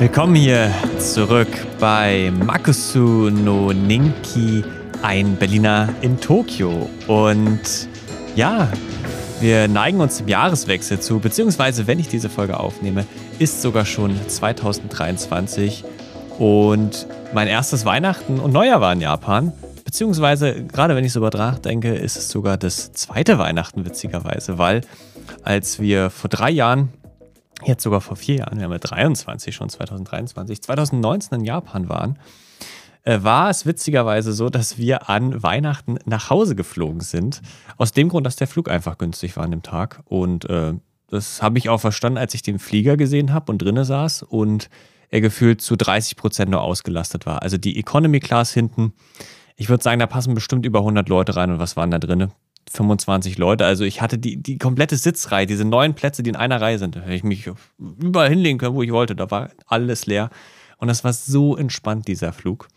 Willkommen hier zurück bei Makusu no Ninki, ein Berliner in Tokio. Und ja, wir neigen uns dem Jahreswechsel zu, beziehungsweise wenn ich diese Folge aufnehme, ist sogar schon 2023 und mein erstes Weihnachten und Neujahr war in Japan. Beziehungsweise, gerade wenn ich so über denke, ist es sogar das zweite Weihnachten, witzigerweise, weil als wir vor drei Jahren, jetzt sogar vor vier Jahren, wir haben ja 23 schon, 2023, 2019 in Japan waren, äh, war es witzigerweise so, dass wir an Weihnachten nach Hause geflogen sind. Aus dem Grund, dass der Flug einfach günstig war an dem Tag. Und äh, das habe ich auch verstanden, als ich den Flieger gesehen habe und drinne saß und er gefühlt zu 30 Prozent nur ausgelastet war. Also die Economy Class hinten, ich würde sagen, da passen bestimmt über 100 Leute rein. Und was waren da drinne? 25 Leute. Also ich hatte die, die komplette Sitzreihe, diese neun Plätze, die in einer Reihe sind. Da hätte ich mich überall hinlegen können, wo ich wollte. Da war alles leer. Und das war so entspannt, dieser Flug.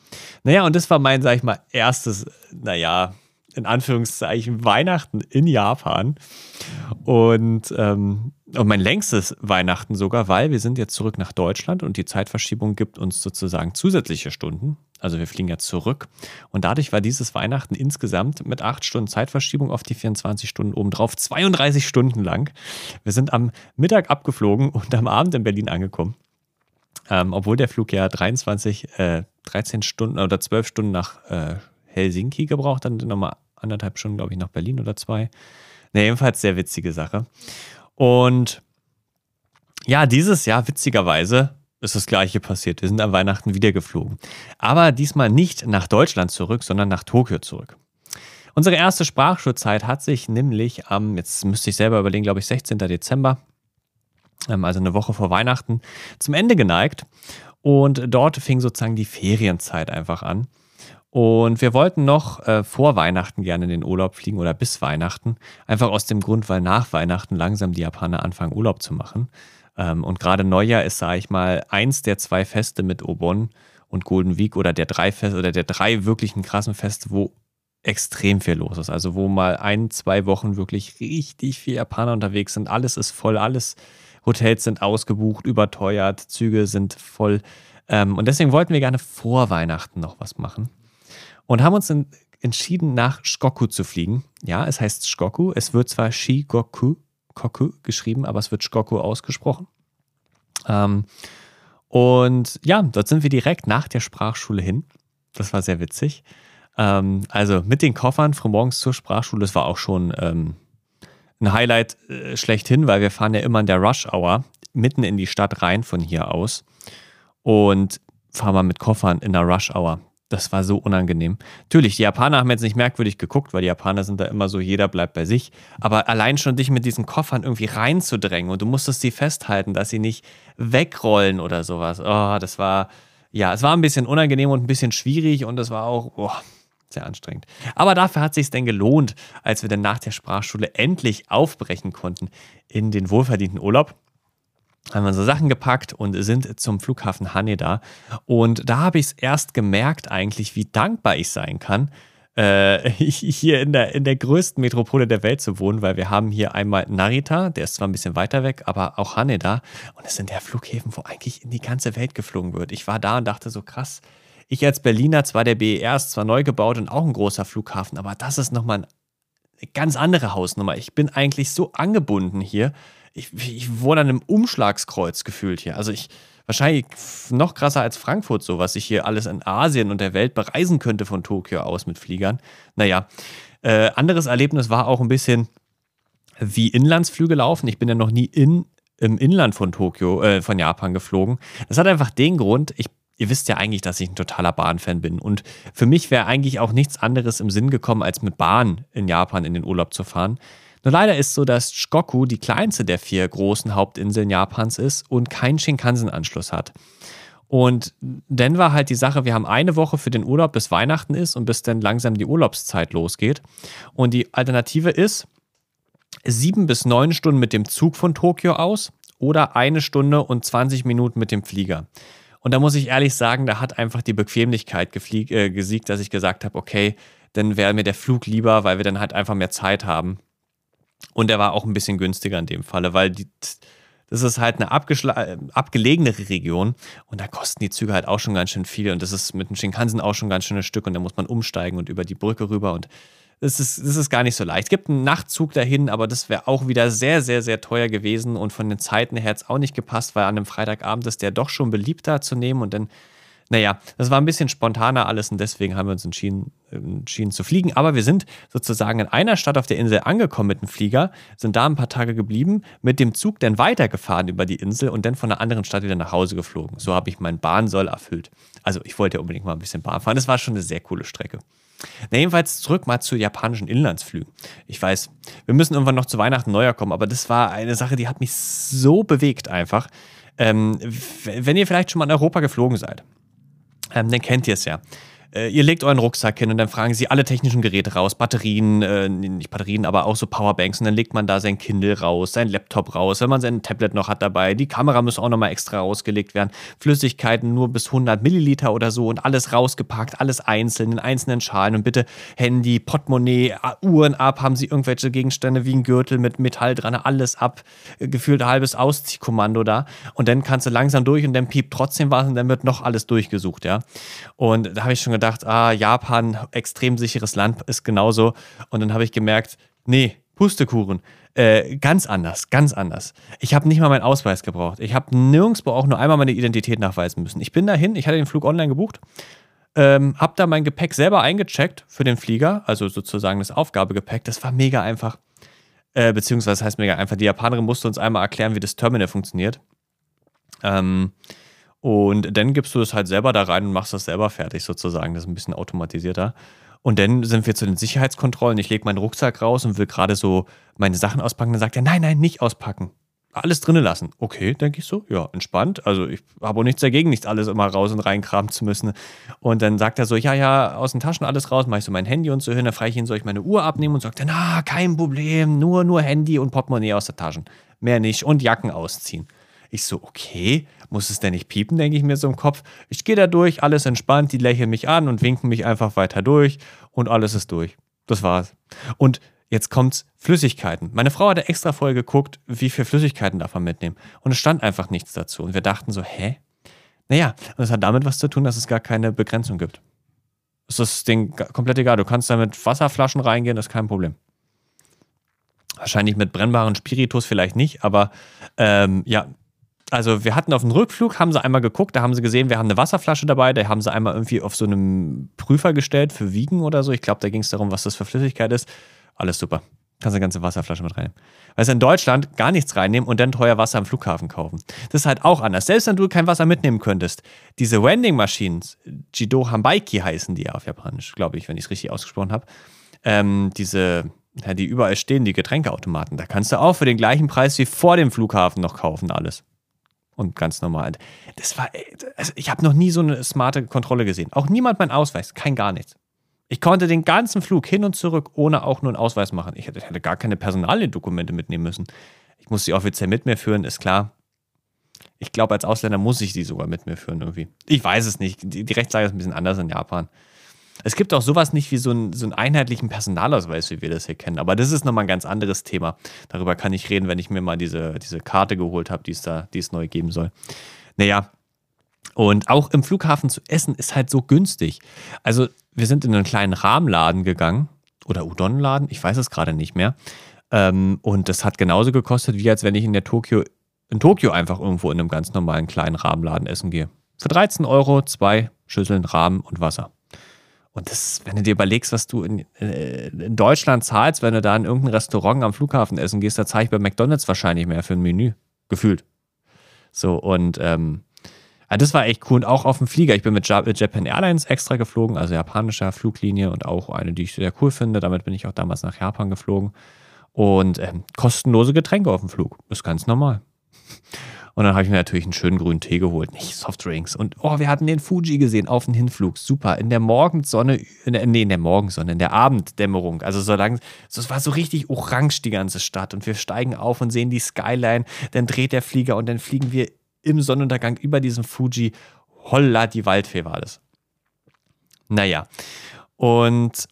Naja, und das war mein, sag ich mal, erstes, naja, in Anführungszeichen Weihnachten in Japan. Und, ähm, und mein längstes Weihnachten sogar, weil wir sind jetzt zurück nach Deutschland und die Zeitverschiebung gibt uns sozusagen zusätzliche Stunden. Also wir fliegen jetzt zurück. Und dadurch war dieses Weihnachten insgesamt mit acht Stunden Zeitverschiebung auf die 24 Stunden obendrauf 32 Stunden lang. Wir sind am Mittag abgeflogen und am Abend in Berlin angekommen. Ähm, obwohl der Flug ja 23, äh, 13 Stunden oder 12 Stunden nach äh, Helsinki gebraucht, dann nochmal anderthalb Stunden, glaube ich, nach Berlin oder zwei. Ne, jedenfalls sehr witzige Sache. Und ja, dieses Jahr, witzigerweise, ist das gleiche passiert. Wir sind am Weihnachten wieder geflogen. Aber diesmal nicht nach Deutschland zurück, sondern nach Tokio zurück. Unsere erste Sprachschulzeit hat sich nämlich am, jetzt müsste ich selber überlegen, glaube ich, 16. Dezember ähm, also eine Woche vor Weihnachten, zum Ende geneigt. Und dort fing sozusagen die Ferienzeit einfach an. Und wir wollten noch äh, vor Weihnachten gerne in den Urlaub fliegen oder bis Weihnachten. Einfach aus dem Grund, weil nach Weihnachten langsam die Japaner anfangen, Urlaub zu machen. Ähm, und gerade Neujahr ist, sage ich mal, eins der zwei Feste mit Obon und Golden Week oder der drei Feste oder der drei wirklichen krassen Feste, wo extrem viel los ist. Also wo mal ein, zwei Wochen wirklich richtig viel Japaner unterwegs sind. Alles ist voll, alles Hotels sind ausgebucht, überteuert, Züge sind voll. Ähm, und deswegen wollten wir gerne vor Weihnachten noch was machen. Und haben uns entschieden, nach Shikoku zu fliegen. Ja, es heißt Shikoku. Es wird zwar Shigoku Koku geschrieben, aber es wird Shikoku ausgesprochen. Ähm, und ja, dort sind wir direkt nach der Sprachschule hin. Das war sehr witzig. Ähm, also mit den Koffern von morgens zur Sprachschule, das war auch schon ähm, ein Highlight äh, schlechthin, weil wir fahren ja immer in der Rush Hour mitten in die Stadt rein von hier aus und fahren mal mit Koffern in der Rush Hour. Das war so unangenehm. Natürlich, die Japaner haben jetzt nicht merkwürdig geguckt, weil die Japaner sind da immer so, jeder bleibt bei sich. Aber allein schon dich mit diesen Koffern irgendwie reinzudrängen und du musstest sie festhalten, dass sie nicht wegrollen oder sowas. Oh, das war, ja, es war ein bisschen unangenehm und ein bisschen schwierig und es war auch, oh, sehr anstrengend. Aber dafür hat es sich denn gelohnt, als wir dann nach der Sprachschule endlich aufbrechen konnten in den wohlverdienten Urlaub. Haben wir unsere Sachen gepackt und sind zum Flughafen Haneda. Und da habe ich es erst gemerkt, eigentlich, wie dankbar ich sein kann, äh, hier in der, in der größten Metropole der Welt zu wohnen, weil wir haben hier einmal Narita, der ist zwar ein bisschen weiter weg, aber auch Haneda. Und es sind ja Flughäfen, wo eigentlich in die ganze Welt geflogen wird. Ich war da und dachte so krass, ich als Berliner, zwar der BER ist zwar neu gebaut und auch ein großer Flughafen, aber das ist nochmal eine ganz andere Hausnummer. Ich bin eigentlich so angebunden hier. Ich, ich wohne an einem Umschlagskreuz gefühlt hier. Also ich, wahrscheinlich noch krasser als Frankfurt, so was ich hier alles in Asien und der Welt bereisen könnte von Tokio aus mit Fliegern. Naja, äh, anderes Erlebnis war auch ein bisschen wie Inlandsflüge laufen. Ich bin ja noch nie in, im Inland von Tokio, äh, von Japan geflogen. Das hat einfach den Grund, ich ihr wisst ja eigentlich, dass ich ein totaler Bahnfan bin. Und für mich wäre eigentlich auch nichts anderes im Sinn gekommen, als mit Bahn in Japan in den Urlaub zu fahren. Nur leider ist so, dass Shikoku die kleinste der vier großen Hauptinseln Japans ist und keinen Shinkansen-Anschluss hat. Und dann war halt die Sache, wir haben eine Woche für den Urlaub, bis Weihnachten ist und bis dann langsam die Urlaubszeit losgeht. Und die Alternative ist sieben bis neun Stunden mit dem Zug von Tokio aus oder eine Stunde und 20 Minuten mit dem Flieger. Und da muss ich ehrlich sagen, da hat einfach die Bequemlichkeit äh, gesiegt, dass ich gesagt habe, okay, dann wäre mir der Flug lieber, weil wir dann halt einfach mehr Zeit haben. Und er war auch ein bisschen günstiger in dem Falle, weil die, Das ist halt eine abgelegenere Region und da kosten die Züge halt auch schon ganz schön viel und das ist mit dem Shinkansen auch schon ganz schönes Stück und da muss man umsteigen und über die Brücke rüber und das ist, das ist gar nicht so leicht. Es gibt einen Nachtzug dahin, aber das wäre auch wieder sehr, sehr, sehr teuer gewesen und von den Zeiten her hat es auch nicht gepasst, weil an einem Freitagabend ist der doch schon beliebter zu nehmen und dann naja, das war ein bisschen spontaner alles und deswegen haben wir uns entschieden, entschieden zu fliegen. Aber wir sind sozusagen in einer Stadt auf der Insel angekommen mit dem Flieger, sind da ein paar Tage geblieben, mit dem Zug dann weitergefahren über die Insel und dann von einer anderen Stadt wieder nach Hause geflogen. So habe ich meinen Bahnsoll erfüllt. Also ich wollte ja unbedingt mal ein bisschen Bahn fahren. Das war schon eine sehr coole Strecke. Na, jedenfalls zurück mal zu japanischen Inlandsflügen. Ich weiß, wir müssen irgendwann noch zu Weihnachten neuer kommen, aber das war eine Sache, die hat mich so bewegt einfach. Ähm, wenn ihr vielleicht schon mal in Europa geflogen seid, ähm, dann kennt ihr es ja. Äh, ihr legt euren Rucksack hin und dann fragen sie alle technischen Geräte raus, Batterien, äh, nicht Batterien, aber auch so Powerbanks. Und dann legt man da sein Kindle raus, sein Laptop raus, wenn man sein Tablet noch hat dabei, die Kamera muss auch nochmal extra ausgelegt werden, Flüssigkeiten nur bis 100 Milliliter oder so und alles rausgepackt, alles einzeln in einzelnen Schalen. Und bitte Handy, Portemonnaie, Uhren ab, haben sie irgendwelche Gegenstände wie ein Gürtel mit Metall dran, alles ab, äh, gefühlt halbes Ausziehkommando da. Und dann kannst du langsam durch und dann piept trotzdem was und dann wird noch alles durchgesucht, ja. Und da habe ich schon gedacht, gedacht, ah, Japan, extrem sicheres Land, ist genauso. Und dann habe ich gemerkt, nee, Pustekuchen. Äh, ganz anders, ganz anders. Ich habe nicht mal meinen Ausweis gebraucht. Ich habe nirgendwo auch nur einmal meine Identität nachweisen müssen. Ich bin dahin, ich hatte den Flug online gebucht, ähm, habe da mein Gepäck selber eingecheckt für den Flieger, also sozusagen das Aufgabegepäck. Das war mega einfach. Äh, beziehungsweise heißt mega einfach. Die Japanerin musste uns einmal erklären, wie das Terminal funktioniert. Ähm, und dann gibst du es halt selber da rein und machst das selber fertig sozusagen. Das ist ein bisschen automatisierter. Und dann sind wir zu den Sicherheitskontrollen. Ich lege meinen Rucksack raus und will gerade so meine Sachen auspacken. Dann sagt er, nein, nein, nicht auspacken. Alles drinnen lassen. Okay, denke ich so. Ja, entspannt. Also ich habe auch nichts dagegen, nicht alles immer raus und reinkramen zu müssen. Und dann sagt er so, ja, ja, aus den Taschen alles raus, mache ich so mein Handy und so hin. Dann frage ich ihn, soll ich meine Uhr abnehmen? Und sagt er, na, kein Problem, nur, nur Handy und Portemonnaie aus der Taschen. Mehr nicht. Und Jacken ausziehen. Ich so, okay, muss es denn nicht piepen, denke ich mir so im Kopf. Ich gehe da durch, alles entspannt, die lächeln mich an und winken mich einfach weiter durch und alles ist durch. Das war's. Und jetzt kommt's Flüssigkeiten. Meine Frau hatte extra vorher geguckt, wie viel Flüssigkeiten darf man mitnehmen. Und es stand einfach nichts dazu. Und wir dachten so, hä? Naja, und es hat damit was zu tun, dass es gar keine Begrenzung gibt. Es ist das Ding komplett egal. Du kannst da mit Wasserflaschen reingehen, das ist kein Problem. Wahrscheinlich mit brennbaren Spiritus vielleicht nicht, aber ähm, ja, also wir hatten auf dem Rückflug, haben sie einmal geguckt, da haben sie gesehen, wir haben eine Wasserflasche dabei, da haben sie einmal irgendwie auf so einem Prüfer gestellt für Wiegen oder so. Ich glaube, da ging es darum, was das für Flüssigkeit ist. Alles super. Kannst eine ganze Wasserflasche mit reinnehmen. Weil in Deutschland gar nichts reinnehmen und dann teuer Wasser am Flughafen kaufen. Das ist halt auch anders. Selbst wenn du kein Wasser mitnehmen könntest, diese Wending Machines, Jido Hambaiki heißen die ja auf Japanisch, glaube ich, wenn ich es richtig ausgesprochen habe. Ähm, diese, ja, die überall stehen, die Getränkeautomaten, da kannst du auch für den gleichen Preis wie vor dem Flughafen noch kaufen, alles und ganz normal. Das war, also ich habe noch nie so eine smarte Kontrolle gesehen. Auch niemand mein Ausweis, kein gar nichts. Ich konnte den ganzen Flug hin und zurück ohne auch nur einen Ausweis machen. Ich hätte, hätte gar keine Personaldokumente mitnehmen müssen. Ich muss sie offiziell mit mir führen, ist klar. Ich glaube, als Ausländer muss ich die sogar mit mir führen irgendwie. Ich weiß es nicht. Die, die Rechtslage ist ein bisschen anders in Japan. Es gibt auch sowas nicht wie so, ein, so einen einheitlichen Personalausweis, wie wir das hier kennen. Aber das ist nochmal ein ganz anderes Thema. Darüber kann ich reden, wenn ich mir mal diese, diese Karte geholt habe, die es da, die es neu geben soll. Naja, und auch im Flughafen zu essen ist halt so günstig. Also, wir sind in einen kleinen Rahmenladen gegangen oder Udon-Laden, ich weiß es gerade nicht mehr. Ähm, und das hat genauso gekostet, wie als wenn ich in der Tokio, in Tokio einfach irgendwo in einem ganz normalen kleinen Rahmenladen essen gehe. Für 13 Euro zwei Schüsseln Rahmen und Wasser. Und das, wenn du dir überlegst, was du in, äh, in, Deutschland zahlst, wenn du da in irgendein Restaurant am Flughafen essen gehst, da zahle ich bei McDonalds wahrscheinlich mehr für ein Menü. Gefühlt. So, und ähm, das war echt cool. Und auch auf dem Flieger. Ich bin mit Japan Airlines extra geflogen, also japanischer Fluglinie und auch eine, die ich sehr cool finde. Damit bin ich auch damals nach Japan geflogen. Und ähm, kostenlose Getränke auf dem Flug. Ist ganz normal. Und dann habe ich mir natürlich einen schönen grünen Tee geholt, nicht Softdrinks. Und oh, wir hatten den Fuji gesehen auf dem Hinflug. Super. In der Morgensonne, in der, nee, in der Morgensonne, in der Abenddämmerung. Also so lang, es war so richtig orange die ganze Stadt. Und wir steigen auf und sehen die Skyline. Dann dreht der Flieger und dann fliegen wir im Sonnenuntergang über diesem Fuji. Holla, die Waldfee war das. Naja. Und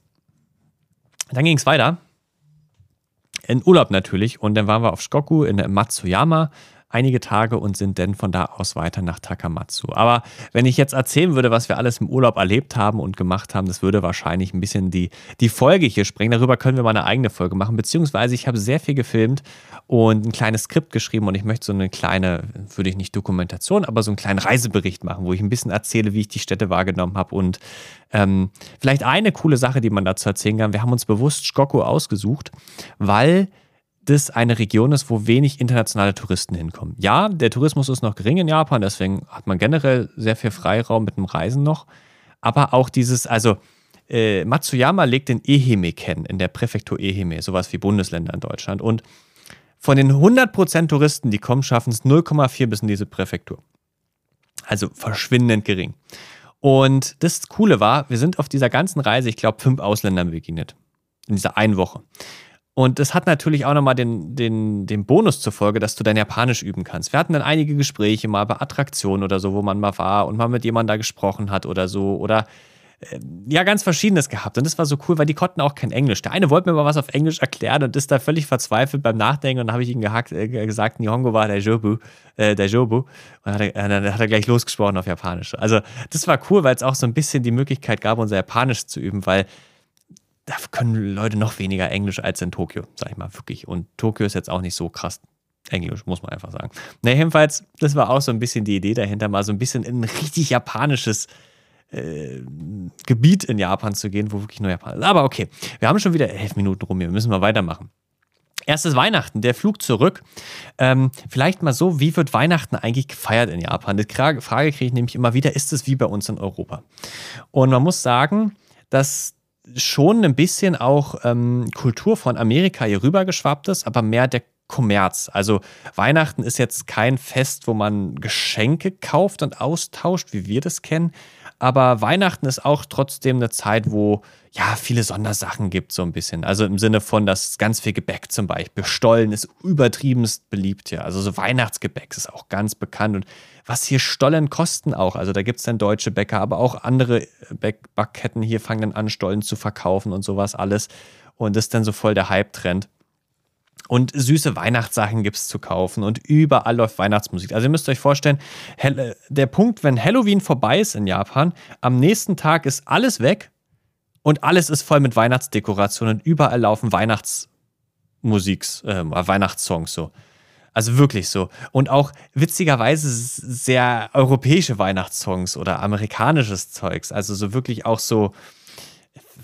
dann ging es weiter. In Urlaub natürlich. Und dann waren wir auf Shikoku in Matsuyama einige Tage und sind dann von da aus weiter nach Takamatsu. Aber wenn ich jetzt erzählen würde, was wir alles im Urlaub erlebt haben und gemacht haben, das würde wahrscheinlich ein bisschen die, die Folge hier sprengen. Darüber können wir mal eine eigene Folge machen, beziehungsweise ich habe sehr viel gefilmt und ein kleines Skript geschrieben und ich möchte so eine kleine, würde ich nicht Dokumentation, aber so einen kleinen Reisebericht machen, wo ich ein bisschen erzähle, wie ich die Städte wahrgenommen habe und ähm, vielleicht eine coole Sache, die man dazu erzählen kann. Wir haben uns bewusst Shikoku ausgesucht, weil das eine Region ist, wo wenig internationale Touristen hinkommen. Ja, der Tourismus ist noch gering in Japan, deswegen hat man generell sehr viel Freiraum mit dem Reisen noch. Aber auch dieses, also äh, Matsuyama legt den Ehime kennen, in der Präfektur Ehime, sowas wie Bundesländer in Deutschland. Und von den 100% Touristen, die kommen, schaffen es 0,4 bis in diese Präfektur. Also verschwindend gering. Und das Coole war, wir sind auf dieser ganzen Reise, ich glaube, fünf Ausländern begegnet. In dieser einen Woche. Und das hat natürlich auch nochmal den, den, den Bonus zur Folge, dass du dein Japanisch üben kannst. Wir hatten dann einige Gespräche mal bei Attraktionen oder so, wo man mal war und mal mit jemandem da gesprochen hat oder so. Oder äh, ja, ganz Verschiedenes gehabt. Und das war so cool, weil die konnten auch kein Englisch. Der eine wollte mir mal was auf Englisch erklären und ist da völlig verzweifelt beim Nachdenken. Und dann habe ich ihm gehackt, äh, gesagt, Nihongo war der Jobu. Äh, der Jobu. Und hat, er, dann hat er gleich losgesprochen auf Japanisch. Also, das war cool, weil es auch so ein bisschen die Möglichkeit gab, unser Japanisch zu üben, weil da können Leute noch weniger Englisch als in Tokio, sag ich mal, wirklich. Und Tokio ist jetzt auch nicht so krass Englisch, muss man einfach sagen. Na, jedenfalls, das war auch so ein bisschen die Idee dahinter, mal so ein bisschen in ein richtig japanisches äh, Gebiet in Japan zu gehen, wo wirklich nur Japan ist. Aber okay, wir haben schon wieder elf Minuten rum, wir müssen mal weitermachen. Erstes Weihnachten, der Flug zurück. Ähm, vielleicht mal so, wie wird Weihnachten eigentlich gefeiert in Japan? Die Frage kriege ich nämlich immer wieder, ist es wie bei uns in Europa? Und man muss sagen, dass schon ein bisschen auch ähm, Kultur von Amerika hier rüber geschwappt ist, aber mehr der Kommerz. Also Weihnachten ist jetzt kein Fest, wo man Geschenke kauft und austauscht, wie wir das kennen. Aber Weihnachten ist auch trotzdem eine Zeit, wo ja viele Sondersachen gibt, so ein bisschen. Also im Sinne von, dass ganz viel Gebäck zum Beispiel. Stollen ist übertriebenst beliebt hier. Also so Weihnachtsgebäck ist auch ganz bekannt. Und was hier Stollen kosten auch. Also da gibt es dann deutsche Bäcker, aber auch andere Backketten hier fangen dann an, Stollen zu verkaufen und sowas alles. Und das ist dann so voll der Hype-Trend. Und süße Weihnachtssachen gibt es zu kaufen und überall läuft Weihnachtsmusik. Also ihr müsst euch vorstellen, der Punkt, wenn Halloween vorbei ist in Japan, am nächsten Tag ist alles weg und alles ist voll mit Weihnachtsdekorationen. Überall laufen Weihnachtsmusiks, äh, Weihnachtssongs so. Also wirklich so. Und auch witzigerweise sehr europäische Weihnachtssongs oder amerikanisches Zeugs. Also so wirklich auch so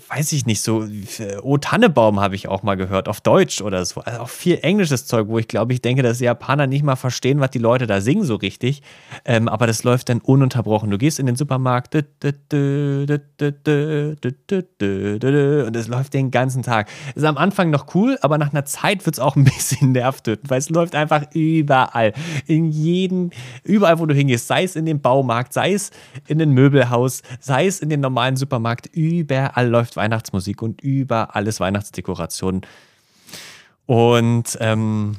weiß ich nicht, so Oh Tannebaum habe ich auch mal gehört, auf Deutsch oder so. Also auch viel englisches Zeug, wo ich glaube, ich denke, dass die Japaner nicht mal verstehen, was die Leute da singen so richtig. Ähm, aber das läuft dann ununterbrochen. Du gehst in den Supermarkt und es läuft den ganzen Tag. Ist am Anfang noch cool, aber nach einer Zeit wird es auch ein bisschen nervtötend, weil es läuft einfach überall. In jedem, überall, wo du hingehst, sei es in den Baumarkt, sei es in den Möbelhaus, sei es in den normalen Supermarkt, überall läuft Weihnachtsmusik und über alles Weihnachtsdekorationen. Und ähm,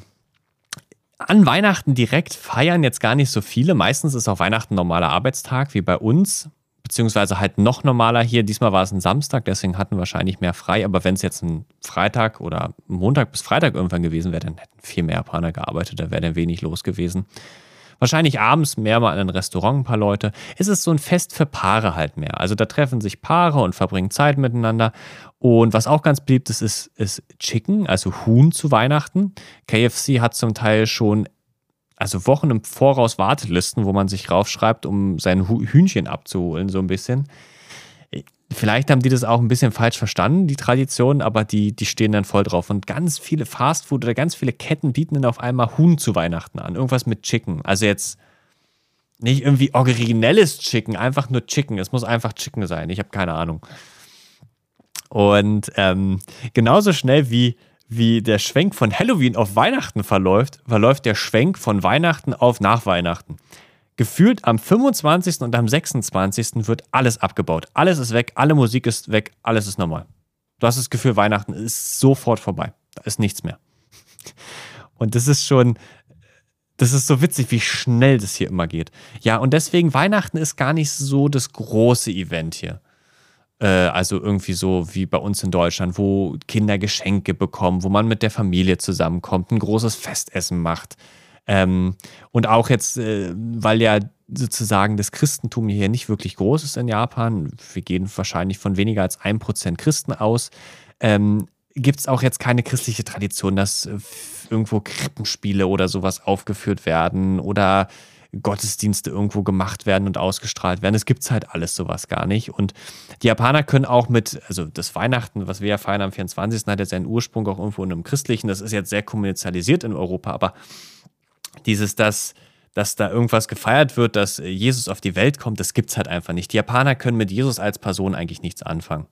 an Weihnachten direkt feiern jetzt gar nicht so viele. Meistens ist auch Weihnachten normaler Arbeitstag, wie bei uns. Beziehungsweise halt noch normaler hier. Diesmal war es ein Samstag, deswegen hatten wir wahrscheinlich mehr frei. Aber wenn es jetzt ein Freitag oder Montag bis Freitag irgendwann gewesen wäre, dann hätten viel mehr Japaner gearbeitet. Da wäre dann wenig los gewesen. Wahrscheinlich abends mehr mal in ein Restaurant ein paar Leute. Es ist so ein Fest für Paare halt mehr. Also da treffen sich Paare und verbringen Zeit miteinander. Und was auch ganz beliebt ist, ist, ist Chicken, also Huhn zu Weihnachten. KFC hat zum Teil schon also Wochen im Voraus Wartelisten, wo man sich raufschreibt, um sein Hühnchen abzuholen, so ein bisschen. Vielleicht haben die das auch ein bisschen falsch verstanden, die Tradition, aber die, die stehen dann voll drauf. Und ganz viele Fastfood oder ganz viele Ketten bieten dann auf einmal Huhn zu Weihnachten an. Irgendwas mit Chicken. Also jetzt nicht irgendwie originelles Chicken, einfach nur Chicken. Es muss einfach Chicken sein. Ich habe keine Ahnung. Und ähm, genauso schnell wie, wie der Schwenk von Halloween auf Weihnachten verläuft, verläuft der Schwenk von Weihnachten auf nach Weihnachten gefühlt am 25. und am 26. wird alles abgebaut. Alles ist weg, alle Musik ist weg, alles ist normal. Du hast das Gefühl, Weihnachten ist sofort vorbei. Da ist nichts mehr. Und das ist schon, das ist so witzig, wie schnell das hier immer geht. Ja, und deswegen Weihnachten ist gar nicht so das große Event hier. Äh, also irgendwie so wie bei uns in Deutschland, wo Kinder Geschenke bekommen, wo man mit der Familie zusammenkommt, ein großes Festessen macht Ähm, und auch jetzt, äh, weil ja sozusagen das Christentum hier nicht wirklich groß ist in Japan, wir gehen wahrscheinlich von weniger als 1% Christen aus, ähm, gibt es auch jetzt keine christliche Tradition, dass äh, irgendwo Krippenspiele oder sowas aufgeführt werden oder Gottesdienste irgendwo gemacht werden und ausgestrahlt werden. Es gibt halt alles sowas gar nicht. Und die Japaner können auch mit, also das Weihnachten, was wir ja feiern am 24., hat ja seinen Ursprung auch irgendwo in einem christlichen, das ist jetzt sehr kommerzialisiert in Europa, aber dieses, dass, dass da irgendwas gefeiert wird, dass Jesus auf die Welt kommt, das gibt es halt einfach nicht. Die Japaner können mit Jesus als Person eigentlich nichts anfangen.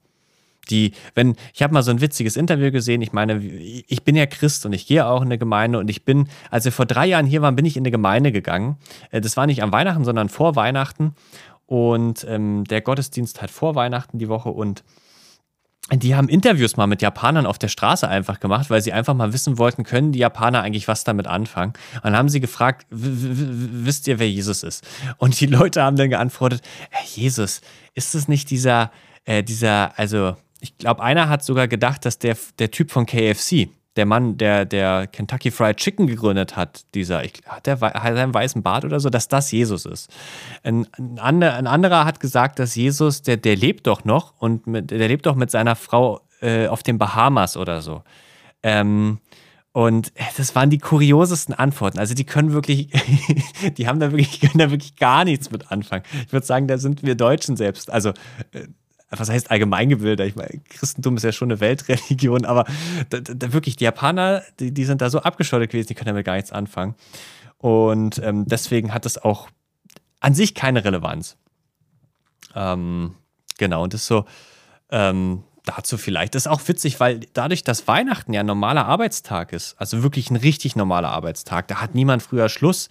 Die, wenn, ich habe mal so ein witziges Interview gesehen, ich meine, ich bin ja Christ und ich gehe auch in eine Gemeinde und ich bin, als wir vor drei Jahren hier waren, bin ich in eine Gemeinde gegangen. Äh, das war nicht am Weihnachten, sondern vor Weihnachten. Und ähm, der Gottesdienst hat vor Weihnachten die Woche und die haben Interviews mal mit Japanern auf der Straße einfach gemacht, weil sie einfach mal wissen wollten, können die Japaner eigentlich was damit anfangen? Und dann haben sie gefragt, wisst ihr, wer Jesus ist? Und die Leute haben dann geantwortet, hey, Jesus, ist es nicht dieser, äh, dieser, also ich glaube, einer hat sogar gedacht, dass der, der Typ von KFC, der Mann, der, der Kentucky Fried Chicken gegründet hat, dieser, ich, hat der hat einen weißen Bart oder so, dass das Jesus ist. Ein, ein, ander, ein anderer hat gesagt, dass Jesus, der, der lebt doch noch und mit, der lebt doch mit seiner Frau äh, auf den Bahamas oder so. Ähm, und äh, das waren die kuriosesten Antworten. Also die können wirklich, die haben da wirklich, können da wirklich gar nichts mit anfangen. Ich würde sagen, da sind wir Deutschen selbst. Also äh, was heißt allgemeingebildet? Ich meine, Christentum ist ja schon eine Weltreligion, aber da, da wirklich, die Japaner, die, die sind da so abgeschottet gewesen, die können damit gar nichts anfangen. Und ähm, deswegen hat das auch an sich keine Relevanz. Ähm, genau, und das ist so, ähm, dazu vielleicht. Das ist auch witzig, weil dadurch, dass Weihnachten ja ein normaler Arbeitstag ist, also wirklich ein richtig normaler Arbeitstag, da hat niemand früher Schluss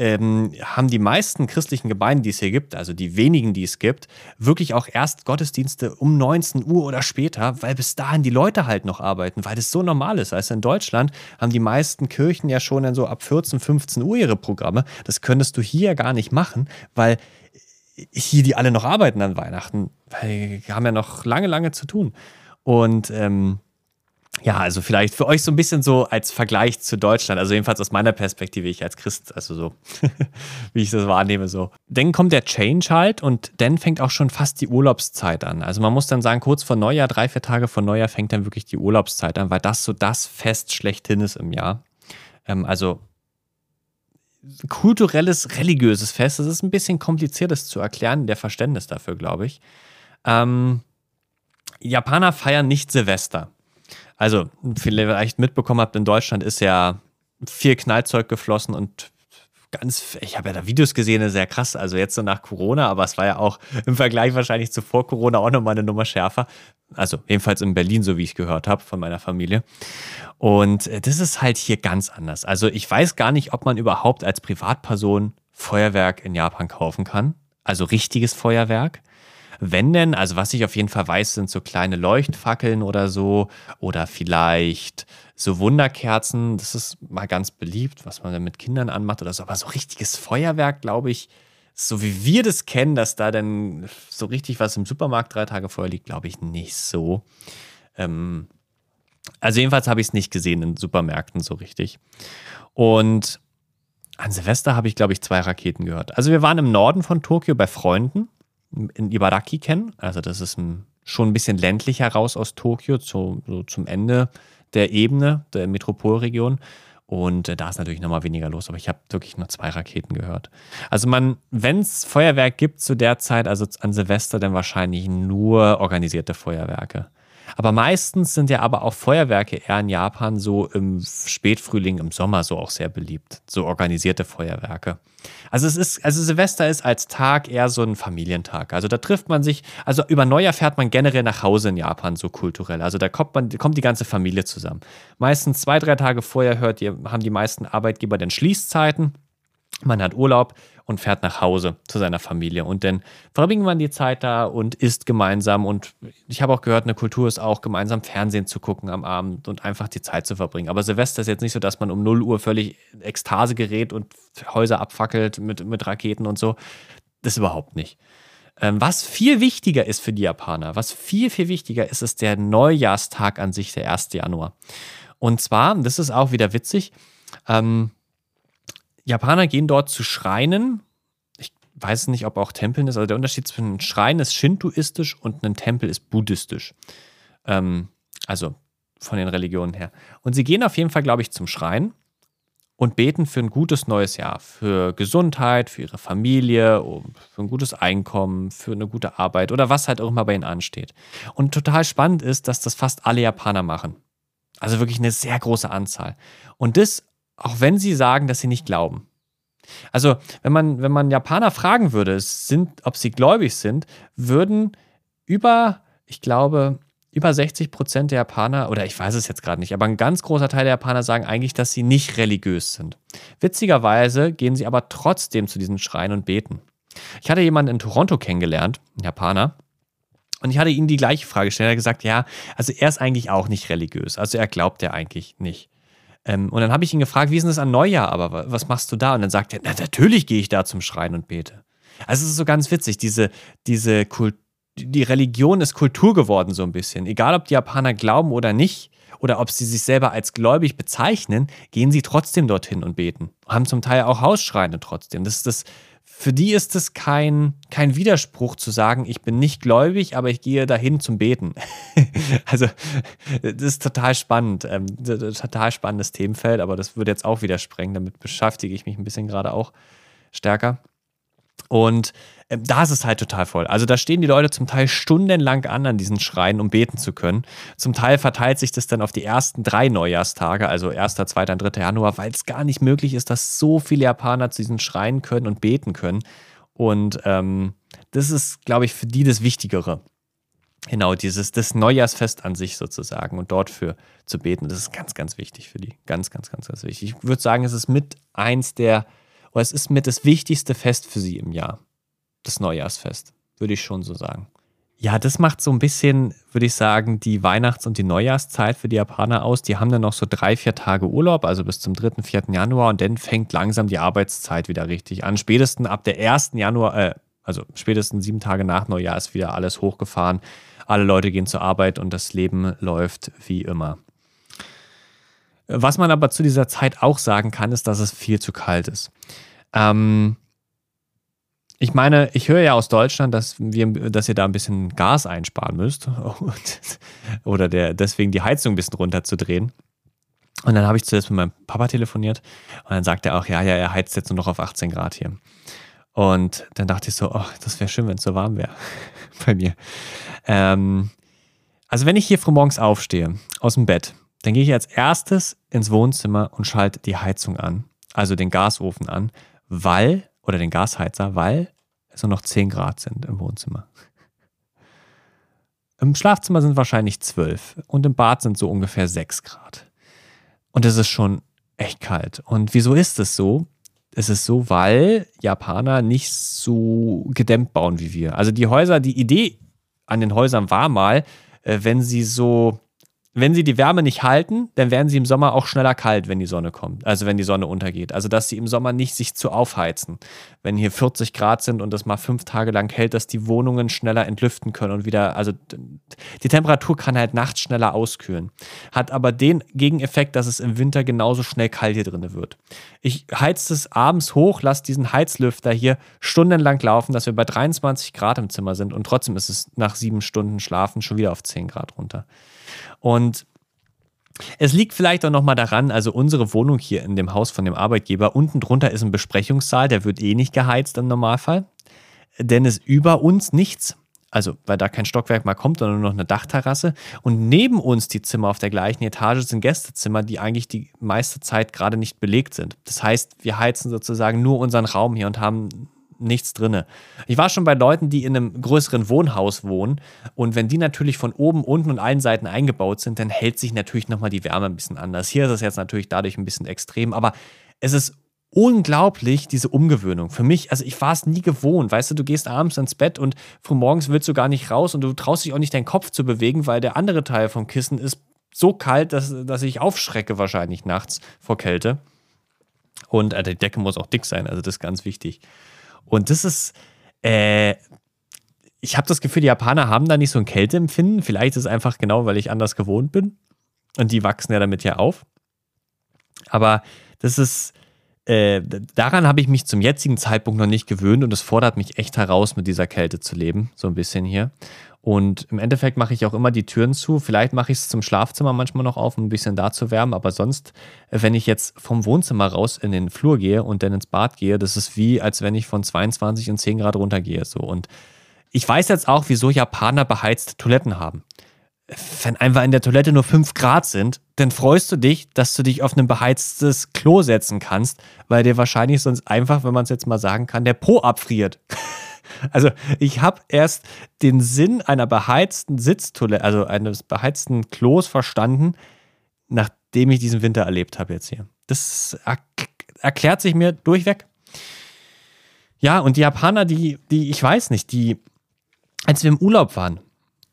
ähm, haben die meisten christlichen Gemeinden, die es hier gibt, also die wenigen, die es gibt, wirklich auch erst Gottesdienste um 19 Uhr oder später, weil bis dahin die Leute halt noch arbeiten, weil das so normal ist. Also in Deutschland haben die meisten Kirchen ja schon dann so ab 14, 15 Uhr ihre Programme. Das könntest du hier gar nicht machen, weil hier die alle noch arbeiten an Weihnachten, weil die haben ja noch lange, lange zu tun. Und ähm, ja, also vielleicht für euch so ein bisschen so als Vergleich zu Deutschland, also jedenfalls aus meiner Perspektive, ich als Christ, also so, wie ich das wahrnehme, so. Dann kommt der Change halt und dann fängt auch schon fast die Urlaubszeit an. Also man muss dann sagen, kurz vor Neujahr, drei, vier Tage vor Neujahr fängt dann wirklich die Urlaubszeit an, weil das so das Fest schlechthin ist im Jahr. Ähm, also kulturelles, religiöses Fest, das ist ein bisschen kompliziert, das zu erklären, der Verständnis dafür, glaube ich. Ähm, Japaner feiern nicht Silvester. Also, vielleicht mitbekommen habt, in Deutschland ist ja viel Knallzeug geflossen und ganz, ich habe ja da Videos gesehen, sehr krass, also jetzt so nach Corona, aber es war ja auch im Vergleich wahrscheinlich zu vor Corona auch nochmal eine Nummer schärfer. Also jedenfalls in Berlin, so wie ich gehört habe von meiner Familie. Und äh, das ist halt hier ganz anders. Also ich weiß gar nicht, ob man überhaupt als Privatperson Feuerwerk in Japan kaufen kann. Also richtiges Feuerwerk. Wenn denn, also was ich auf jeden Fall weiß, sind so kleine Leuchtfackeln oder so oder vielleicht so Wunderkerzen. Das ist mal ganz beliebt, was man dann mit Kindern anmacht oder so. Aber so richtiges Feuerwerk, glaube ich, so wie wir das kennen, dass da dann so richtig was im Supermarkt drei Tage vorher liegt, glaube ich nicht so. Ähm, also jedenfalls habe ich es nicht gesehen in Supermärkten so richtig. Und an Silvester habe ich, glaube ich, zwei Raketen gehört. Also wir waren im Norden von Tokio bei Freunden in Ibaraki kennen. Also das ist ein, schon ein bisschen ländlicher raus aus Tokio, zu, so zum Ende der Ebene, der Metropolregion. Und äh, da ist natürlich nochmal weniger los, aber ich habe wirklich nur zwei Raketen gehört. Also man, wenn es Feuerwerk gibt zu der Zeit, also an Silvester, dann wahrscheinlich nur organisierte Feuerwerke. Aber meistens sind ja aber auch Feuerwerke eher in Japan so im Spätfrühling, im Sommer so auch sehr beliebt. So organisierte Feuerwerke. Also es ist, also Silvester ist als Tag eher so ein Familientag. Also da trifft man sich, also über Neujahr fährt man generell nach Hause in Japan, so kulturell. Also da kommt man, kommt die ganze Familie zusammen. Meistens zwei, drei Tage vorher hört ihr, haben die meisten Arbeitgeber dann Schließzeiten. Man hat Urlaub und fährt nach Hause zu seiner Familie. Und dann verbringt man die Zeit da und isst gemeinsam. Und ich habe auch gehört, eine Kultur ist auch, gemeinsam Fernsehen zu gucken am Abend und einfach die Zeit zu verbringen. Aber Silvester ist jetzt nicht so, dass man um 0 Uhr völlig Ekstase gerät und Häuser abfackelt mit, mit Raketen und so. Das überhaupt nicht. Ähm, was viel wichtiger ist für die Japaner, was viel, viel wichtiger ist, ist der Neujahrstag an sich, der 1. Januar. Und zwar, das ist auch wieder witzig, ähm, Japaner gehen dort zu Schreinen. Ich weiß nicht, ob auch Tempeln ist. Also der Unterschied zwischen einem Schrein ist shintoistisch und einem Tempel ist buddhistisch. Ähm, also von den Religionen her. Und sie gehen auf jeden Fall, glaube ich, zum Schrein und beten für ein gutes neues Jahr, für Gesundheit, für ihre Familie, für ein gutes Einkommen, für eine gute Arbeit oder was halt auch immer bei ihnen ansteht. Und total spannend ist, dass das fast alle Japaner machen. Also wirklich eine sehr große Anzahl. Und das, auch wenn sie sagen, dass sie nicht glauben. Also, wenn man, wenn man Japaner fragen würde, sind, ob sie gläubig sind, würden über, ich glaube, über 60 Prozent der Japaner, oder ich weiß es jetzt gerade nicht, aber ein ganz großer Teil der Japaner sagen eigentlich, dass sie nicht religiös sind. Witzigerweise gehen sie aber trotzdem zu diesen Schreien und beten. Ich hatte jemanden in Toronto kennengelernt, einen Japaner, und ich hatte ihm die gleiche Frage gestellt. Er hat gesagt, ja, also er ist eigentlich auch nicht religiös. Also er glaubt ja eigentlich nicht. Ähm, und dann habe ich ihn gefragt, wie ist denn das an Neujahr, aber was machst du da? Und dann sagt er, na, natürlich gehe ich da zum Schreien und bete. Also es ist so ganz witzig, diese, diese Kultur die Religion ist Kultur geworden, so ein bisschen. Egal, ob die Japaner glauben oder nicht, oder ob sie sich selber als gläubig bezeichnen, gehen sie trotzdem dorthin und beten. Haben zum Teil auch Hausschreine trotzdem. Das ist das, für die ist es kein, kein Widerspruch zu sagen, ich bin nicht gläubig, aber ich gehe dahin zum Beten. also, das ist total spannend. Ähm, total spannendes Themenfeld, aber das würde jetzt auch wieder sprengen. Damit beschäftige ich mich ein bisschen gerade auch stärker. Und da ist es halt total voll. Also da stehen die Leute zum Teil stundenlang an an diesen Schreien, um beten zu können. Zum Teil verteilt sich das dann auf die ersten drei Neujahrstage, also 1., 2., 3. Januar, weil es gar nicht möglich ist, dass so viele Japaner zu diesen Schreien können und beten können. Und ähm, das ist, glaube ich, für die das Wichtigere. Genau, dieses das Neujahrsfest an sich sozusagen und dort für zu beten, das ist ganz, ganz wichtig für die. Ganz, ganz, ganz, ganz wichtig. Ich würde sagen, es ist mit eins der oder es ist mit das wichtigste Fest für sie im Jahr. Das Neujahrsfest, würde ich schon so sagen. Ja, das macht so ein bisschen, würde ich sagen, die Weihnachts- und die Neujahrszeit für die Japaner aus. Die haben dann noch so drei, vier Tage Urlaub, also bis zum 3., 4. Januar und dann fängt langsam die Arbeitszeit wieder richtig an. Spätestens ab der 1. Januar, äh, also spätestens sieben Tage nach Neujahr ist wieder alles hochgefahren. Alle Leute gehen zur Arbeit und das Leben läuft wie immer. Was man aber zu dieser Zeit auch sagen kann, ist, dass es viel zu kalt ist. Ähm, ich meine, ich höre ja aus Deutschland, dass, wir, dass ihr da ein bisschen Gas einsparen müsst und, oder der, deswegen die Heizung ein bisschen runterzudrehen. Und dann habe ich zuerst mit meinem Papa telefoniert und dann sagt er auch, ja, ja, er heizt jetzt nur noch auf 18 Grad hier. Und dann dachte ich so, oh, das wäre schön, wenn es so warm wäre bei mir. Ähm, also wenn ich hier früh morgens aufstehe, aus dem Bett, dann gehe ich als erstes ins Wohnzimmer und schalte die Heizung an, also den Gasofen an, weil, oder den Gasheizer, weil es nur noch 10 Grad sind im Wohnzimmer. Im Schlafzimmer sind wahrscheinlich 12 und im Bad sind so ungefähr 6 Grad. Und es ist schon echt kalt. Und wieso ist es so? Es ist so, weil Japaner nicht so gedämmt bauen wie wir. Also die Häuser, die Idee an den Häusern war mal, äh, wenn sie so wenn sie die Wärme nicht halten, dann werden sie im Sommer auch schneller kalt, wenn die Sonne kommt, also wenn die Sonne untergeht. Also dass sie im Sommer nicht sich zu aufheizen. Wenn hier 40 Grad sind und das mal fünf Tage lang hält, dass die Wohnungen schneller entlüften können und wieder, also die Temperatur kann halt nachts schneller auskühlen. Hat aber den Gegeneffekt, dass es im Winter genauso schnell kalt hier drin wird. Ich heize es abends hoch, lasse diesen Heizlüfter hier stundenlang laufen, dass wir bei 23 Grad im Zimmer sind und trotzdem ist es nach sieben Stunden Schlafen schon wieder auf 10 Grad runter. Und es liegt vielleicht auch nochmal daran, also unsere Wohnung hier in dem Haus von dem Arbeitgeber, unten drunter ist ein Besprechungssaal, der wird eh nicht geheizt im Normalfall. Denn es über uns nichts, also weil da kein Stockwerk mal kommt, sondern nur noch eine Dachterrasse. Und neben uns die Zimmer auf der gleichen Etage sind Gästezimmer, die eigentlich die meiste Zeit gerade nicht belegt sind. Das heißt, wir heizen sozusagen nur unseren Raum hier und haben nichts drin. Ich war schon bei Leuten, die in einem größeren Wohnhaus wohnen und wenn die natürlich von oben, unten und allen Seiten eingebaut sind, dann hält sich natürlich nochmal die Wärme ein bisschen anders. Hier ist es jetzt natürlich dadurch ein bisschen extrem, aber es ist unglaublich, diese Umgewöhnung. Für mich, also ich war es nie gewohnt. Weißt du, du gehst abends ins Bett und früh morgens willst du gar nicht raus und du traust dich auch nicht, deinen Kopf zu bewegen, weil der andere Teil vom Kissen ist so kalt, dass, dass ich aufschrecke wahrscheinlich nachts vor Kälte. Und äh, die Decke muss auch dick sein, also das ist ganz wichtig. Und das ist, äh, ich habe das Gefühl, die Japaner haben da nicht so ein Kälteempfinden. Vielleicht ist es einfach genau, weil ich anders gewohnt bin. Und die wachsen ja damit ja auf. Aber das ist, äh, daran habe ich mich zum jetzigen Zeitpunkt noch nicht gewöhnt und es fordert mich echt heraus, mit dieser Kälte zu leben, so ein bisschen hier. Und im Endeffekt mache ich auch immer die Türen zu. Vielleicht mache ich es zum Schlafzimmer manchmal noch auf, um ein bisschen da zu wärmen. Aber sonst, wenn ich jetzt vom Wohnzimmer raus in den Flur gehe und dann ins Bad gehe, das ist wie, als wenn ich von 22 und 10 Grad runtergehe. So. Und ich weiß jetzt auch, wieso Japaner beheizte Toiletten haben. Wenn einfach in der Toilette nur 5 Grad sind, dann freust du dich, dass du dich auf ein beheiztes Klo setzen kannst, weil dir wahrscheinlich sonst einfach, wenn man es jetzt mal sagen kann, der Po abfriert. Also ich habe erst den Sinn einer beheizten Sitztoilette, also eines beheizten Klos verstanden, nachdem ich diesen Winter erlebt habe jetzt hier. Das er erklärt sich mir durchweg. Ja, und die Japaner, die, die, ich weiß nicht, die, als wir im Urlaub waren,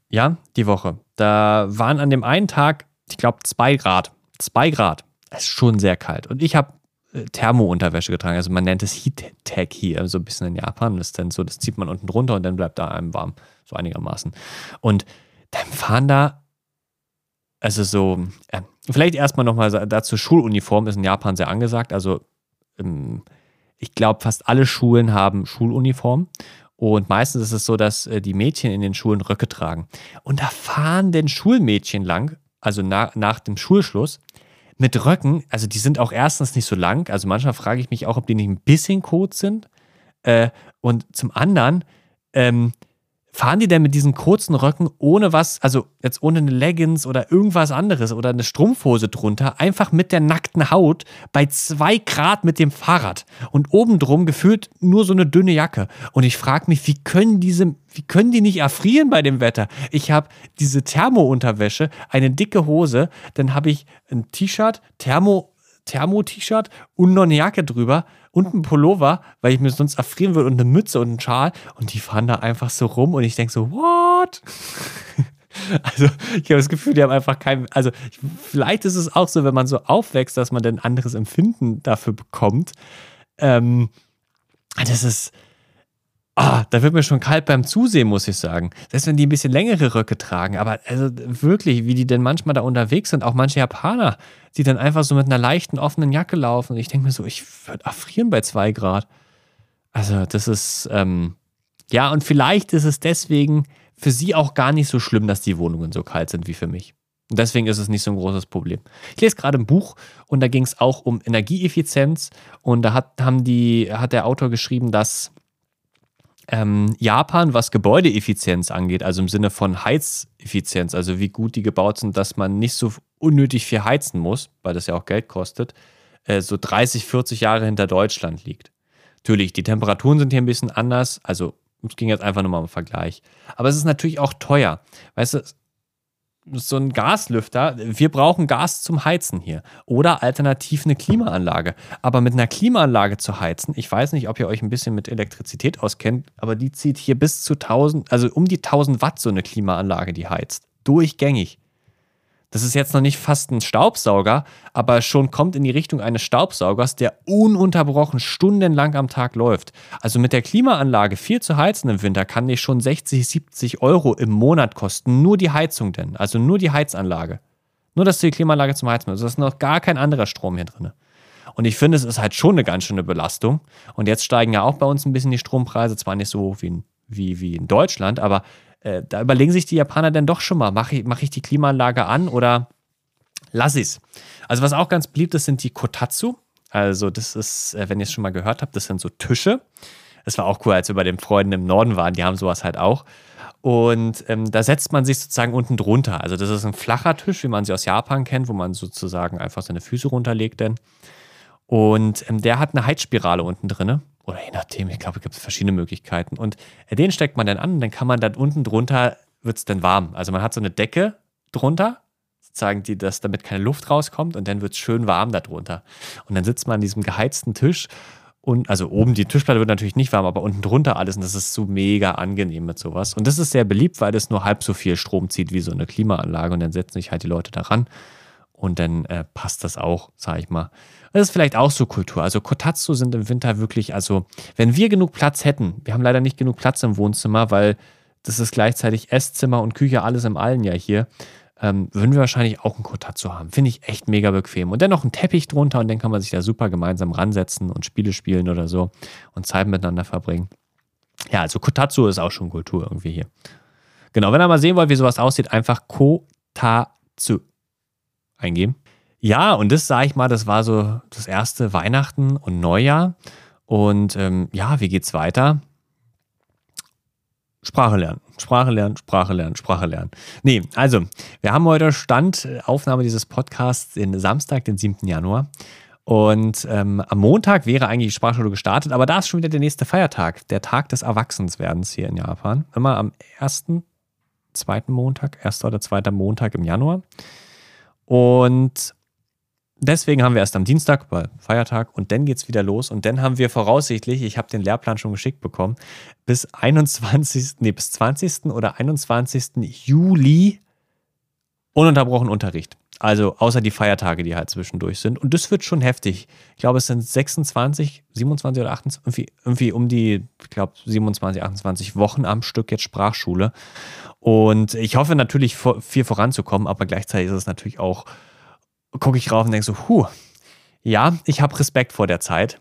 ja, die Woche, da waren an dem einen Tag, ich glaube, zwei Grad. Zwei Grad. Es ist schon sehr kalt. Und ich habe Thermounterwäsche getragen. Also man nennt es Heat Tech hier, so ein bisschen in Japan. Das ist dann so, das zieht man unten drunter und dann bleibt da einem warm, so einigermaßen. Und dann fahren da, also so, äh, vielleicht erstmal nochmal dazu, Schuluniform ist in Japan sehr angesagt. Also ähm, ich glaube, fast alle Schulen haben Schuluniform. Und meistens ist es so, dass äh, die Mädchen in den Schulen Röcke tragen. Und da fahren denn Schulmädchen lang, also na, nach dem Schulschluss, mit Röcken, also die sind auch erstens nicht so lang. Also manchmal frage ich mich auch, ob die nicht ein bisschen kurz sind. Äh, und zum anderen, ähm, fahren die denn mit diesen kurzen Röcken ohne was, also jetzt ohne eine Leggings oder irgendwas anderes oder eine Strumpfhose drunter, einfach mit der nackten Haut bei zwei Grad mit dem Fahrrad und obendrum gefühlt nur so eine dünne Jacke. Und ich frage mich, wie können diese, wie können die nicht erfrieren bei dem Wetter? Ich habe diese Thermo-Unterwäsche, eine dicke Hose, dann habe ich ein T-Shirt, Thermo, Thermo-T-Shirt und noch eine Jacke drüber und ein Pullover, weil ich mir sonst erfrieren würde und eine Mütze und einen Schal und die fahren da einfach so rum und ich denke so, what? Also, ich habe das Gefühl, die haben einfach kein. Also, vielleicht ist es auch so, wenn man so aufwächst, dass man dann anderes Empfinden dafür bekommt. Ähm, das ist Ah, da wird mir schon kalt beim Zusehen, muss ich sagen. Selbst wenn die ein bisschen längere Röcke tragen. Aber also wirklich, wie die denn manchmal da unterwegs sind, auch manche Japaner, die dann einfach so mit einer leichten, offenen Jacke laufen. Und ich denke mir so, ich würde erfrieren bei zwei Grad. Also, das ist, ähm, ja, und vielleicht ist es deswegen für sie auch gar nicht so schlimm, dass die Wohnungen so kalt sind wie für mich. Und deswegen ist es nicht so ein großes Problem. Ich lese gerade ein Buch und da ging es auch um Energieeffizienz. Und da hat, haben die, hat der Autor geschrieben, dass ähm, Japan, was Gebäudeeffizienz angeht, also im Sinne von Heizeffizienz, also wie gut die gebaut sind, dass man nicht so unnötig viel heizen muss, weil das ja auch Geld kostet, äh, so 30, 40 Jahre hinter Deutschland liegt. Natürlich, die Temperaturen sind hier ein bisschen anders, also es ging jetzt einfach nur mal um Vergleich. Aber es ist natürlich auch teuer. Weißt du, so ein Gaslüfter. Wir brauchen Gas zum Heizen hier. Oder alternativ eine Klimaanlage. Aber mit einer Klimaanlage zu heizen, ich weiß nicht, ob ihr euch ein bisschen mit Elektrizität auskennt, aber die zieht hier bis zu 1000, also um die 1000 Watt so eine Klimaanlage, die heizt. Durchgängig. Das ist jetzt noch nicht fast ein Staubsauger, aber schon kommt in die Richtung eines Staubsaugers, der ununterbrochen stundenlang am Tag läuft. Also mit der Klimaanlage viel zu heizen im Winter kann dich schon 60, 70 Euro im Monat kosten. Nur die Heizung denn, also nur die Heizanlage. Nur, dass du die Klimaanlage zum Heizen hast. Also ist noch gar kein anderer Strom hier drin. Und ich finde, es ist halt schon eine ganz schöne Belastung. Und jetzt steigen ja auch bei uns ein bisschen die Strompreise, zwar nicht so hoch wie in, wie, wie in Deutschland, aber äh, da überlegen sich die Japaner dann doch schon mal, mache ich, mach ich die Klimaanlage an oder lasse ich es? Also was auch ganz beliebt ist, sind die Kotatsu. Also das ist, äh, wenn ihr es schon mal gehört habt, das sind so Tische. Das war auch cool, als wir bei den Freunden im Norden waren, die haben sowas halt auch. Und ähm, da setzt man sich sozusagen unten drunter. Also das ist ein flacher Tisch, wie man sie aus Japan kennt, wo man sozusagen einfach seine Füße runterlegt dann. Und ähm, der hat eine Heizspirale unten drin. Oder je nachdem, ich glaube, es gibt verschiedene Möglichkeiten. Und äh, den steckt man dann an und dann kann man dann unten drunter, wird es dann warm. Also man hat so eine Decke drunter, sozusagen, die, dass damit keine Luft rauskommt und dann wird es schön warm darunter. Und dann sitzt man an diesem geheizten Tisch und also oben die Tischplatte wird natürlich nicht warm, aber unten drunter alles und das ist so mega angenehm mit sowas. Und das ist sehr beliebt, weil das nur halb so viel Strom zieht wie so eine Klimaanlage und dann setzen sich halt die Leute daran und dann äh, passt das auch, sag ich mal. Das ist vielleicht auch so Kultur. Also Kotatsu sind im Winter wirklich, also wenn wir genug Platz hätten, wir haben leider nicht genug Platz im Wohnzimmer, weil das ist gleichzeitig Esszimmer und Küche, alles im Allen ja hier. ähm, würden wir wahrscheinlich auch einen Kotatsu haben. Finde ich echt mega bequem. Und dann noch ein Teppich drunter und dann kann man sich da super gemeinsam ransetzen und Spiele spielen oder so und Zeit miteinander verbringen. Ja, also Kotatsu ist auch schon Kultur irgendwie hier. Genau, wenn ihr mal sehen wollt, wie sowas aussieht, einfach Kotatsu eingeben. Ja, und das sage ich mal, das war so das erste Weihnachten und Neujahr. Und ähm, ja, wie geht's weiter? Sprache lernen, Sprache lernen, Sprache lernen, Sprache lernen. Nee, also, wir haben heute Stand, äh, Aufnahme dieses Podcasts, den Samstag, den 7. Januar. Und ähm, am Montag wäre eigentlich die Sprachschule gestartet, aber da ist schon wieder der nächste Feiertag, der Tag des Erwachsenswerdens hier in Japan. Immer am ersten, zweiten Montag, erster oder zweiter Montag im Januar. Und deswegen haben wir erst am Dienstag, weil Feiertag, und dann geht es wieder los. Und dann haben wir voraussichtlich, ich habe den Lehrplan schon geschickt bekommen, bis 21., nee, bis 20. oder 21. Juli ununterbrochen Unterricht. Also außer die Feiertage, die halt zwischendurch sind. Und das wird schon heftig. Ich glaube, es sind 26, 27 oder 28, irgendwie, irgendwie um die, ich glaube, 27, 28 Wochen am Stück jetzt Sprachschule. Und ich hoffe natürlich viel voranzukommen, aber gleichzeitig ist es natürlich auch gucke ich rauf und denke so, huh, ja, ich habe Respekt vor der Zeit.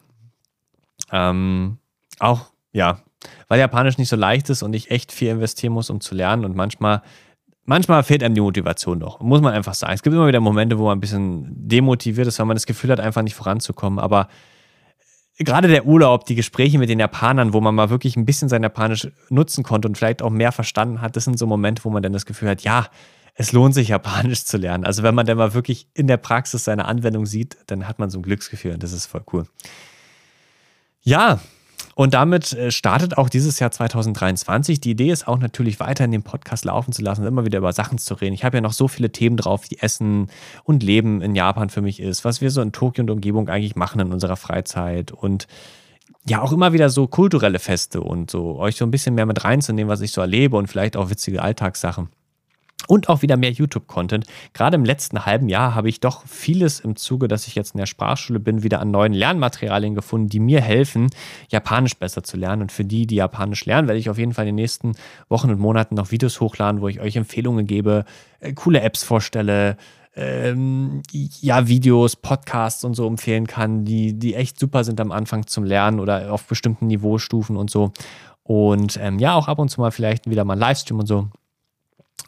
Ähm, auch, ja, weil Japanisch nicht so leicht ist und ich echt viel investieren muss, um zu lernen und manchmal, manchmal fehlt einem die Motivation noch, muss man einfach sagen. Es gibt immer wieder Momente, wo man ein bisschen demotiviert ist, weil man das Gefühl hat, einfach nicht voranzukommen, aber gerade der Urlaub, die Gespräche mit den Japanern, wo man mal wirklich ein bisschen sein Japanisch nutzen konnte und vielleicht auch mehr verstanden hat, das sind so Momente, wo man dann das Gefühl hat, ja, es lohnt sich, Japanisch zu lernen. Also wenn man dann mal wirklich in der Praxis seine Anwendung sieht, dann hat man so ein Glücksgefühl und das ist voll cool. Ja, und damit äh, startet auch dieses Jahr 2023. Die Idee ist auch natürlich weiter in dem Podcast laufen zu lassen immer wieder über Sachen zu reden. Ich habe ja noch so viele Themen drauf, wie Essen und Leben in Japan für mich ist, was wir so in Tokio und Umgebung eigentlich machen in unserer Freizeit und ja auch immer wieder so kulturelle Feste und so euch so ein bisschen mehr mit reinzunehmen, was ich so erlebe und vielleicht auch witzige Alltagssachen und auch wieder mehr YouTube-Content. Gerade im letzten halben Jahr habe ich doch vieles im Zuge, dass ich jetzt in der Sprachschule bin, wieder an neuen Lernmaterialien gefunden, die mir helfen, Japanisch besser zu lernen. Und für die, die Japanisch lernen, werde ich auf jeden Fall in den nächsten Wochen und Monaten noch Videos hochladen, wo ich euch Empfehlungen gebe, äh, coole Apps vorstelle, ähm, ja, Videos, Podcasts und so empfehlen kann, die, die echt super sind am Anfang zum Lernen oder auf bestimmten Niveaustufen und so. Und ähm, ja, auch ab und zu mal vielleicht wieder mal Livestream und so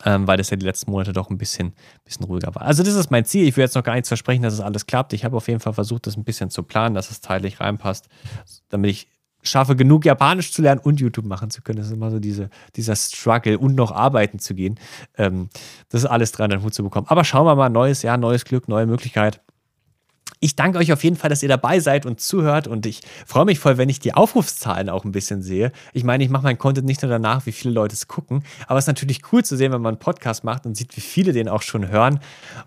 ähm, weil das ja die letzten Monate doch ein bisschen, bisschen ruhiger war. Also das ist mein Ziel. Ich will jetzt noch gar nichts versprechen, dass es alles klappt. Ich habe auf jeden Fall versucht, das ein bisschen zu planen, dass es zeitlich reinpasst, damit ich schaffe, genug Japanisch zu lernen und YouTube machen zu können. Das ist immer so diese, dieser Struggle und noch arbeiten zu gehen. Ähm, das ist alles dran, den Hut zu bekommen. Aber schauen wir mal, neues Jahr, neues Glück, neue Möglichkeit. Ich danke euch auf jeden Fall, dass ihr dabei seid und zuhört und ich freue mich voll, wenn ich die Aufrufszahlen auch ein bisschen sehe. Ich meine, ich mache meinen Content nicht nur danach, wie viele Leute es gucken, aber es ist natürlich cool zu sehen, wenn man einen Podcast macht und sieht, wie viele den auch schon hören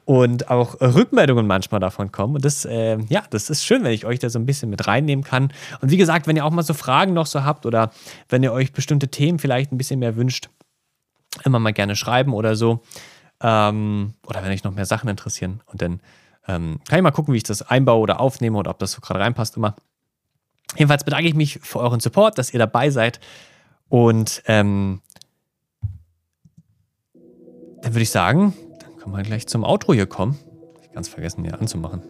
und auch Rückmeldungen manchmal davon kommen. Und das, äh, ja, das ist schön, wenn ich euch da so ein bisschen mit reinnehmen kann. Und wie gesagt, wenn ihr auch mal so Fragen noch so habt oder wenn ihr euch bestimmte Themen vielleicht ein bisschen mehr wünscht, immer mal gerne schreiben oder so. Ähm, oder wenn euch noch mehr Sachen interessieren und dann ähm, kann ich mal gucken, wie ich das einbaue oder aufnehme oder ob das so gerade reinpasst immer. Jedenfalls bedanke ich mich für euren Support, dass ihr dabei seid. Und ähm, dann würde ich sagen, dann können wir gleich zum Outro hier kommen. Ich ganz vergessen, hier anzumachen.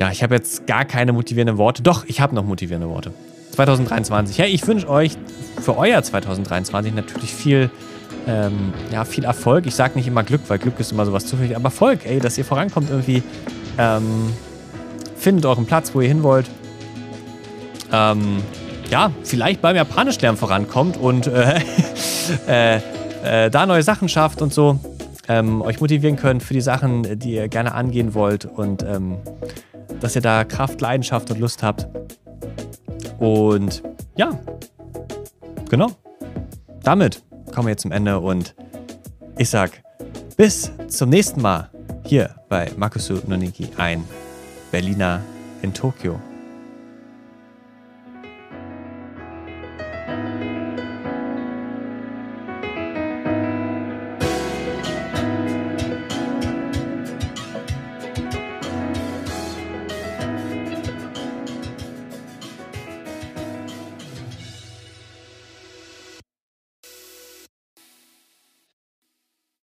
Ja, ich habe jetzt gar keine motivierenden Worte. Doch, ich habe noch motivierende Worte. 2023. Ja, ich wünsche euch für euer 2023 natürlich viel ähm, ja, viel Erfolg. Ich sage nicht immer Glück, weil Glück ist immer sowas zufällig, aber Erfolg, ey, dass ihr vorankommt irgendwie. Ähm, findet euren Platz, wo ihr hin wollt. Ähm, ja, vielleicht beim Japanisch lernen vorankommt und äh, äh, äh, da neue Sachen schafft und so. Ähm, euch motivieren könnt für die Sachen, die ihr gerne angehen wollt und ähm, dass ihr da Kraft, Leidenschaft und Lust habt. Und ja, genau. Damit kommen wir jetzt zum Ende und ich sag bis zum nächsten Mal hier bei Makusu Noniki, ein Berliner in Tokio.